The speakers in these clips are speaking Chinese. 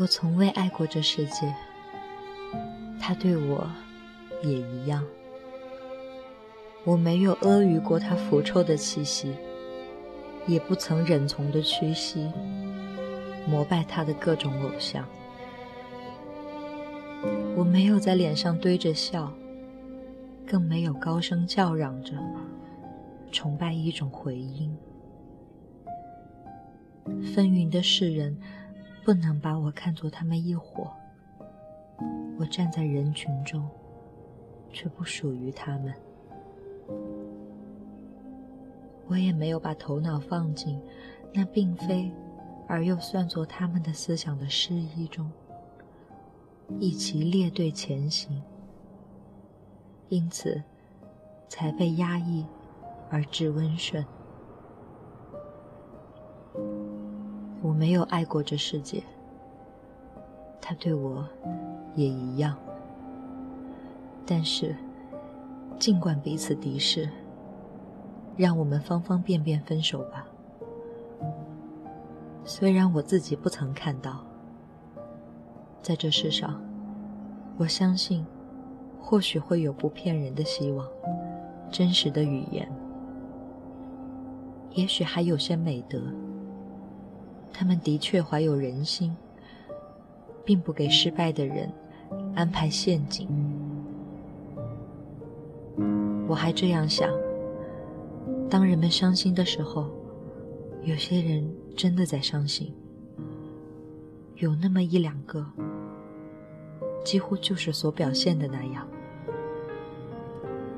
我从未爱过这世界，他对我也一样。我没有阿谀过他腐臭的气息，也不曾忍从的屈膝，膜拜他的各种偶像。我没有在脸上堆着笑，更没有高声叫嚷着崇拜一种回音。纷纭的世人不能把我看作他们一伙，我站在人群中，却不属于他们。我也没有把头脑放进那并非而又算作他们的思想的诗意中，一起列队前行，因此才被压抑而致温顺。我没有爱过这世界，他对我也一样。但是，尽管彼此敌视，让我们方方便便分手吧。虽然我自己不曾看到，在这世上，我相信，或许会有不骗人的希望，真实的语言，也许还有些美德。他们的确怀有人心，并不给失败的人安排陷阱。我还这样想：当人们伤心的时候，有些人真的在伤心，有那么一两个，几乎就是所表现的那样。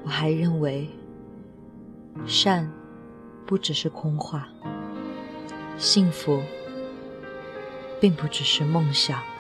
我还认为，善不只是空话，幸福。并不只是梦想。